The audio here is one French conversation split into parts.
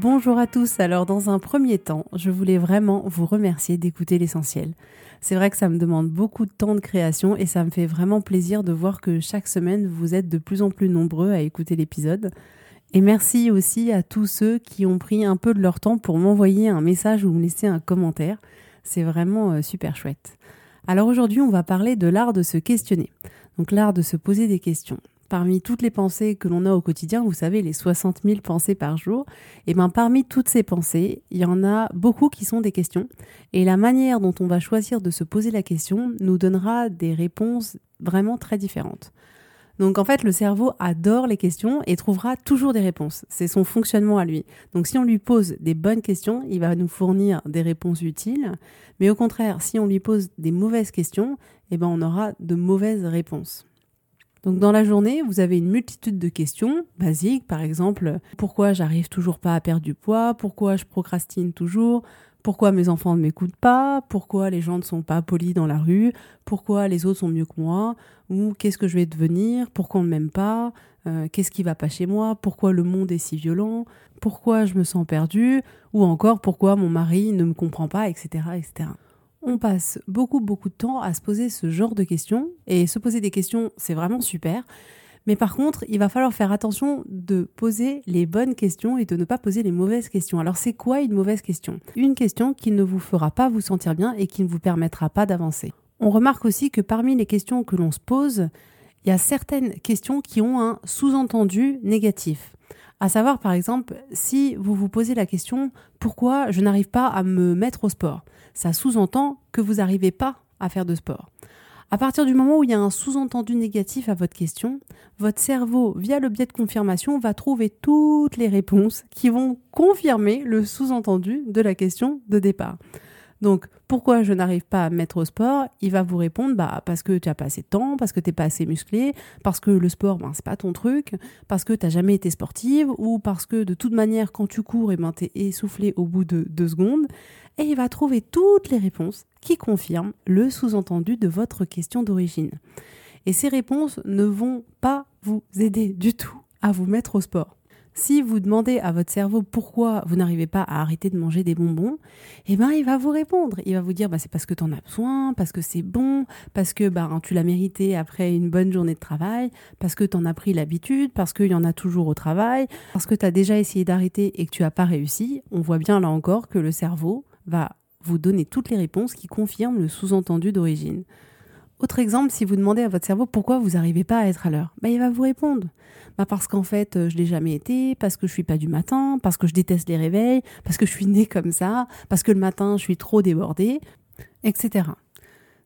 Bonjour à tous. Alors dans un premier temps, je voulais vraiment vous remercier d'écouter l'essentiel. C'est vrai que ça me demande beaucoup de temps de création et ça me fait vraiment plaisir de voir que chaque semaine vous êtes de plus en plus nombreux à écouter l'épisode. Et merci aussi à tous ceux qui ont pris un peu de leur temps pour m'envoyer un message ou me laisser un commentaire. C'est vraiment euh, super chouette. Alors aujourd'hui, on va parler de l'art de se questionner. Donc l'art de se poser des questions parmi toutes les pensées que l'on a au quotidien, vous savez, les 60 000 pensées par jour, et eh ben parmi toutes ces pensées, il y en a beaucoup qui sont des questions. Et la manière dont on va choisir de se poser la question nous donnera des réponses vraiment très différentes. Donc en fait, le cerveau adore les questions et trouvera toujours des réponses. C'est son fonctionnement à lui. Donc si on lui pose des bonnes questions, il va nous fournir des réponses utiles. Mais au contraire, si on lui pose des mauvaises questions, eh ben on aura de mauvaises réponses. Donc dans la journée, vous avez une multitude de questions basiques, par exemple, pourquoi j'arrive toujours pas à perdre du poids, pourquoi je procrastine toujours, pourquoi mes enfants ne m'écoutent pas, pourquoi les gens ne sont pas polis dans la rue, pourquoi les autres sont mieux que moi, ou qu'est-ce que je vais devenir, pourquoi on ne m'aime pas, euh, qu'est-ce qui va pas chez moi, pourquoi le monde est si violent, pourquoi je me sens perdue, ou encore pourquoi mon mari ne me comprend pas, etc. etc on passe beaucoup beaucoup de temps à se poser ce genre de questions et se poser des questions, c'est vraiment super. Mais par contre, il va falloir faire attention de poser les bonnes questions et de ne pas poser les mauvaises questions. Alors c'est quoi une mauvaise question? Une question qui ne vous fera pas vous sentir bien et qui ne vous permettra pas d'avancer. On remarque aussi que parmi les questions que l'on se pose, il y a certaines questions qui ont un sous-entendu négatif. À savoir, par exemple, si vous vous posez la question pourquoi je n'arrive pas à me mettre au sport, ça sous-entend que vous n'arrivez pas à faire de sport. À partir du moment où il y a un sous-entendu négatif à votre question, votre cerveau, via le biais de confirmation, va trouver toutes les réponses qui vont confirmer le sous-entendu de la question de départ. Donc, pourquoi je n'arrive pas à me mettre au sport? Il va vous répondre bah, parce que tu n'as pas assez de temps, parce que tu n'es pas assez musclé, parce que le sport, ben, c'est pas ton truc, parce que tu n'as jamais été sportive, ou parce que de toute manière, quand tu cours, eh ben, tu es essoufflé au bout de deux secondes. Et il va trouver toutes les réponses qui confirment le sous-entendu de votre question d'origine. Et ces réponses ne vont pas vous aider du tout à vous mettre au sport. Si vous demandez à votre cerveau pourquoi vous n'arrivez pas à arrêter de manger des bonbons, eh ben il va vous répondre. Il va vous dire bah, c'est parce que tu en as besoin, parce que c'est bon, parce que bah, tu l'as mérité après une bonne journée de travail, parce que tu en as pris l'habitude, parce qu'il y en a toujours au travail, parce que tu as déjà essayé d'arrêter et que tu n'as pas réussi. On voit bien là encore que le cerveau va vous donner toutes les réponses qui confirment le sous-entendu d'origine. Autre exemple, si vous demandez à votre cerveau pourquoi vous n'arrivez pas à être à l'heure, bah, il va vous répondre. Bah parce qu'en fait, euh, je l'ai jamais été, parce que je suis pas du matin, parce que je déteste les réveils, parce que je suis née comme ça, parce que le matin, je suis trop débordée, etc.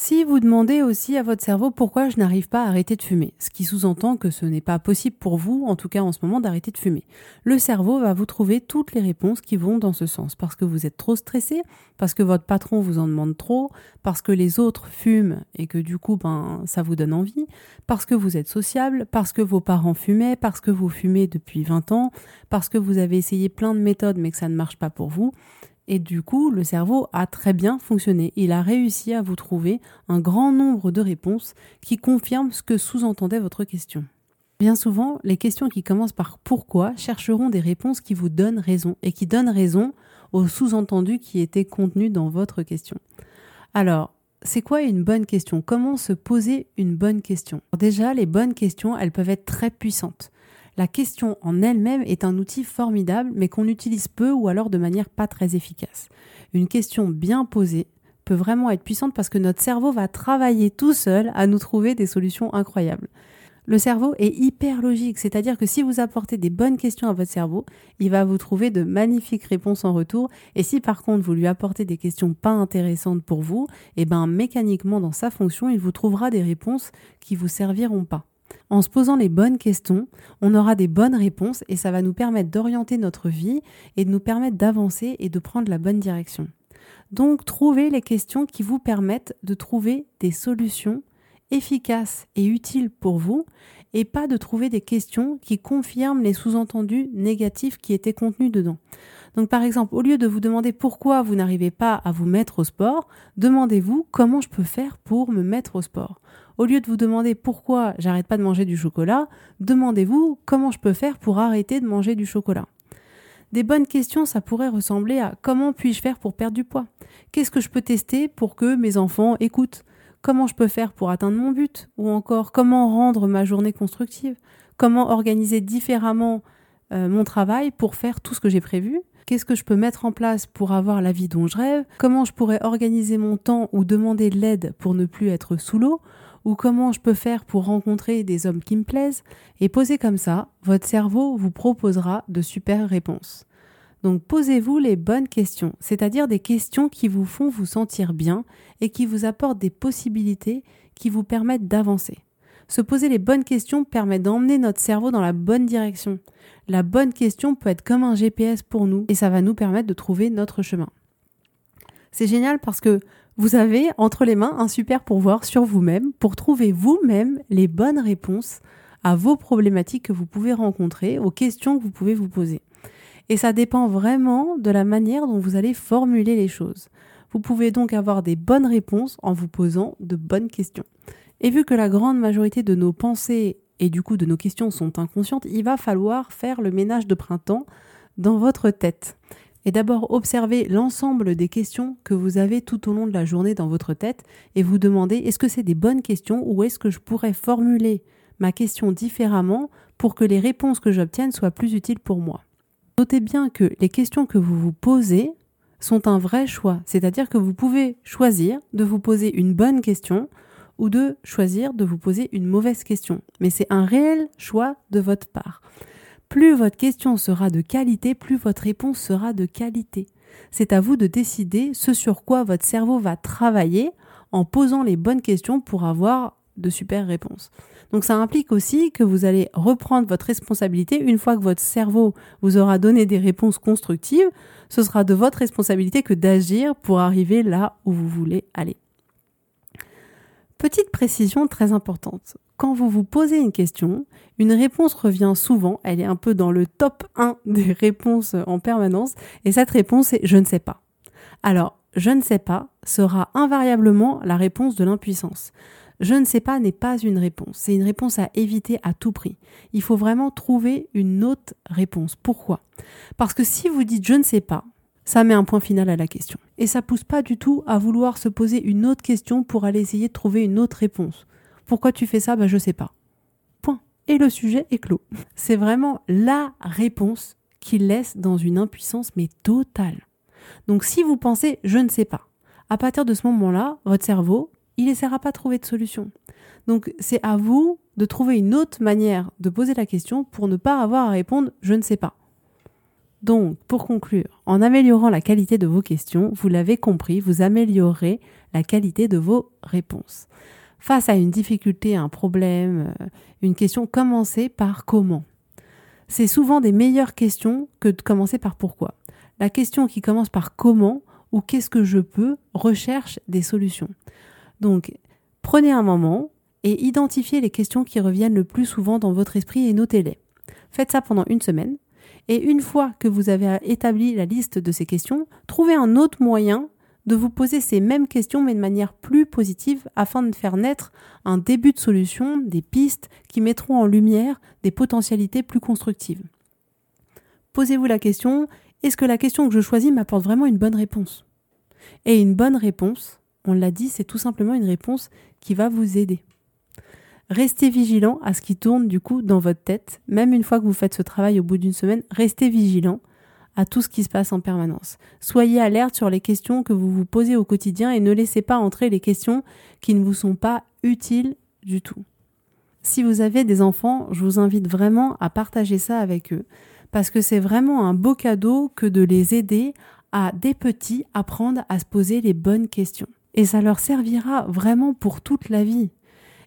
Si vous demandez aussi à votre cerveau pourquoi je n'arrive pas à arrêter de fumer, ce qui sous-entend que ce n'est pas possible pour vous, en tout cas en ce moment, d'arrêter de fumer, le cerveau va vous trouver toutes les réponses qui vont dans ce sens, parce que vous êtes trop stressé, parce que votre patron vous en demande trop, parce que les autres fument et que du coup, ben, ça vous donne envie, parce que vous êtes sociable, parce que vos parents fumaient, parce que vous fumez depuis 20 ans, parce que vous avez essayé plein de méthodes mais que ça ne marche pas pour vous, et du coup, le cerveau a très bien fonctionné. Il a réussi à vous trouver un grand nombre de réponses qui confirment ce que sous-entendait votre question. Bien souvent, les questions qui commencent par pourquoi chercheront des réponses qui vous donnent raison et qui donnent raison au sous-entendu qui était contenu dans votre question. Alors, c'est quoi une bonne question? Comment se poser une bonne question? Déjà, les bonnes questions, elles peuvent être très puissantes. La question en elle-même est un outil formidable, mais qu'on utilise peu ou alors de manière pas très efficace. Une question bien posée peut vraiment être puissante parce que notre cerveau va travailler tout seul à nous trouver des solutions incroyables. Le cerveau est hyper logique, c'est-à-dire que si vous apportez des bonnes questions à votre cerveau, il va vous trouver de magnifiques réponses en retour. Et si par contre vous lui apportez des questions pas intéressantes pour vous, eh ben mécaniquement dans sa fonction, il vous trouvera des réponses qui vous serviront pas. En se posant les bonnes questions, on aura des bonnes réponses et ça va nous permettre d'orienter notre vie et de nous permettre d'avancer et de prendre la bonne direction. Donc trouvez les questions qui vous permettent de trouver des solutions efficace et utile pour vous et pas de trouver des questions qui confirment les sous-entendus négatifs qui étaient contenus dedans. Donc par exemple, au lieu de vous demander pourquoi vous n'arrivez pas à vous mettre au sport, demandez-vous comment je peux faire pour me mettre au sport. Au lieu de vous demander pourquoi j'arrête pas de manger du chocolat, demandez-vous comment je peux faire pour arrêter de manger du chocolat. Des bonnes questions, ça pourrait ressembler à comment puis-je faire pour perdre du poids? Qu'est-ce que je peux tester pour que mes enfants écoutent? Comment je peux faire pour atteindre mon but? Ou encore comment rendre ma journée constructive? Comment organiser différemment euh, mon travail pour faire tout ce que j'ai prévu? Qu'est-ce que je peux mettre en place pour avoir la vie dont je rêve? Comment je pourrais organiser mon temps ou demander de l'aide pour ne plus être sous l'eau? Ou comment je peux faire pour rencontrer des hommes qui me plaisent? Et posé comme ça, votre cerveau vous proposera de super réponses. Donc posez-vous les bonnes questions, c'est-à-dire des questions qui vous font vous sentir bien et qui vous apportent des possibilités qui vous permettent d'avancer. Se poser les bonnes questions permet d'emmener notre cerveau dans la bonne direction. La bonne question peut être comme un GPS pour nous et ça va nous permettre de trouver notre chemin. C'est génial parce que vous avez entre les mains un super pouvoir sur vous-même pour trouver vous-même les bonnes réponses à vos problématiques que vous pouvez rencontrer, aux questions que vous pouvez vous poser. Et ça dépend vraiment de la manière dont vous allez formuler les choses. Vous pouvez donc avoir des bonnes réponses en vous posant de bonnes questions. Et vu que la grande majorité de nos pensées et du coup de nos questions sont inconscientes, il va falloir faire le ménage de printemps dans votre tête. Et d'abord observer l'ensemble des questions que vous avez tout au long de la journée dans votre tête et vous demander est-ce que c'est des bonnes questions ou est-ce que je pourrais formuler ma question différemment pour que les réponses que j'obtienne soient plus utiles pour moi? Notez bien que les questions que vous vous posez sont un vrai choix, c'est-à-dire que vous pouvez choisir de vous poser une bonne question ou de choisir de vous poser une mauvaise question. Mais c'est un réel choix de votre part. Plus votre question sera de qualité, plus votre réponse sera de qualité. C'est à vous de décider ce sur quoi votre cerveau va travailler en posant les bonnes questions pour avoir de super réponses. Donc ça implique aussi que vous allez reprendre votre responsabilité une fois que votre cerveau vous aura donné des réponses constructives. Ce sera de votre responsabilité que d'agir pour arriver là où vous voulez aller. Petite précision très importante. Quand vous vous posez une question, une réponse revient souvent, elle est un peu dans le top 1 des réponses en permanence, et cette réponse est je ne sais pas. Alors, je ne sais pas sera invariablement la réponse de l'impuissance. Je ne sais pas n'est pas une réponse, c'est une réponse à éviter à tout prix. Il faut vraiment trouver une autre réponse. Pourquoi? Parce que si vous dites je ne sais pas, ça met un point final à la question. Et ça pousse pas du tout à vouloir se poser une autre question pour aller essayer de trouver une autre réponse. Pourquoi tu fais ça? Ben je sais pas. Point. Et le sujet est clos. C'est vraiment la réponse qui laisse dans une impuissance mais totale. Donc si vous pensez je ne sais pas, à partir de ce moment-là, votre cerveau, il n'essaiera pas de trouver de solution. Donc c'est à vous de trouver une autre manière de poser la question pour ne pas avoir à répondre je ne sais pas. Donc, pour conclure, en améliorant la qualité de vos questions, vous l'avez compris, vous améliorerez la qualité de vos réponses. Face à une difficulté, un problème, euh, une question, commencez par comment. C'est souvent des meilleures questions que de commencer par pourquoi. La question qui commence par comment ou qu'est-ce que je peux recherche des solutions. Donc, prenez un moment et identifiez les questions qui reviennent le plus souvent dans votre esprit et notez-les. Faites ça pendant une semaine. Et une fois que vous avez établi la liste de ces questions, trouvez un autre moyen de vous poser ces mêmes questions mais de manière plus positive afin de faire naître un début de solution, des pistes qui mettront en lumière des potentialités plus constructives. Posez-vous la question, est-ce que la question que je choisis m'apporte vraiment une bonne réponse? Et une bonne réponse, on l'a dit, c'est tout simplement une réponse qui va vous aider. Restez vigilant à ce qui tourne du coup dans votre tête. Même une fois que vous faites ce travail au bout d'une semaine, restez vigilant à tout ce qui se passe en permanence. Soyez alerte sur les questions que vous vous posez au quotidien et ne laissez pas entrer les questions qui ne vous sont pas utiles du tout. Si vous avez des enfants, je vous invite vraiment à partager ça avec eux parce que c'est vraiment un beau cadeau que de les aider à des petits apprendre à se poser les bonnes questions. Et ça leur servira vraiment pour toute la vie.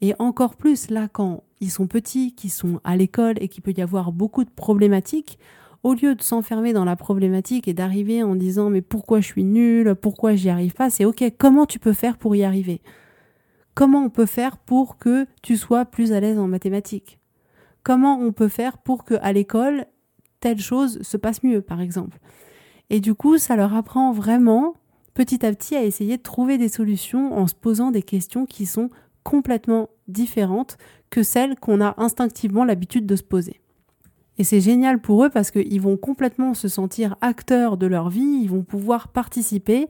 Et encore plus là quand ils sont petits, qu'ils sont à l'école et qu'il peut y avoir beaucoup de problématiques, au lieu de s'enfermer dans la problématique et d'arriver en disant mais pourquoi je suis nul, pourquoi j'y arrive pas, c'est ok, comment tu peux faire pour y arriver? Comment on peut faire pour que tu sois plus à l'aise en mathématiques? Comment on peut faire pour que à l'école telle chose se passe mieux par exemple? Et du coup, ça leur apprend vraiment petit à petit à essayer de trouver des solutions en se posant des questions qui sont complètement différentes que celles qu'on a instinctivement l'habitude de se poser. Et c'est génial pour eux parce qu'ils vont complètement se sentir acteurs de leur vie, ils vont pouvoir participer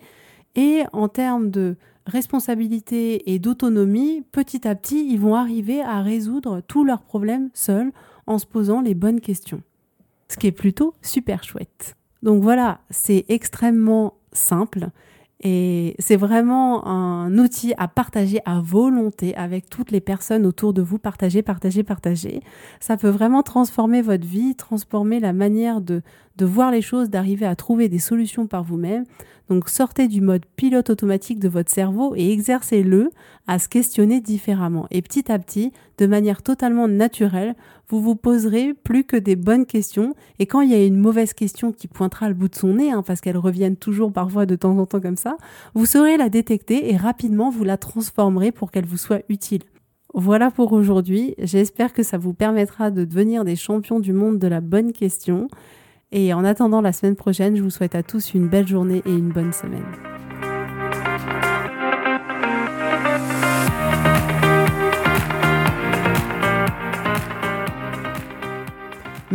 et en termes de responsabilité et d'autonomie, petit à petit, ils vont arriver à résoudre tous leurs problèmes seuls en se posant les bonnes questions. Ce qui est plutôt super chouette. Donc voilà, c'est extrêmement simple et c'est vraiment un outil à partager à volonté avec toutes les personnes autour de vous. Partager, partager, partager. Ça peut vraiment transformer votre vie, transformer la manière de, de voir les choses, d'arriver à trouver des solutions par vous-même. Donc sortez du mode pilote automatique de votre cerveau et exercez-le à se questionner différemment. Et petit à petit, de manière totalement naturelle, vous vous poserez plus que des bonnes questions. Et quand il y a une mauvaise question qui pointera le bout de son nez, hein, parce qu'elles reviennent toujours parfois de temps en temps comme ça, vous saurez la détecter et rapidement vous la transformerez pour qu'elle vous soit utile. Voilà pour aujourd'hui. J'espère que ça vous permettra de devenir des champions du monde de la bonne question. Et en attendant la semaine prochaine, je vous souhaite à tous une belle journée et une bonne semaine.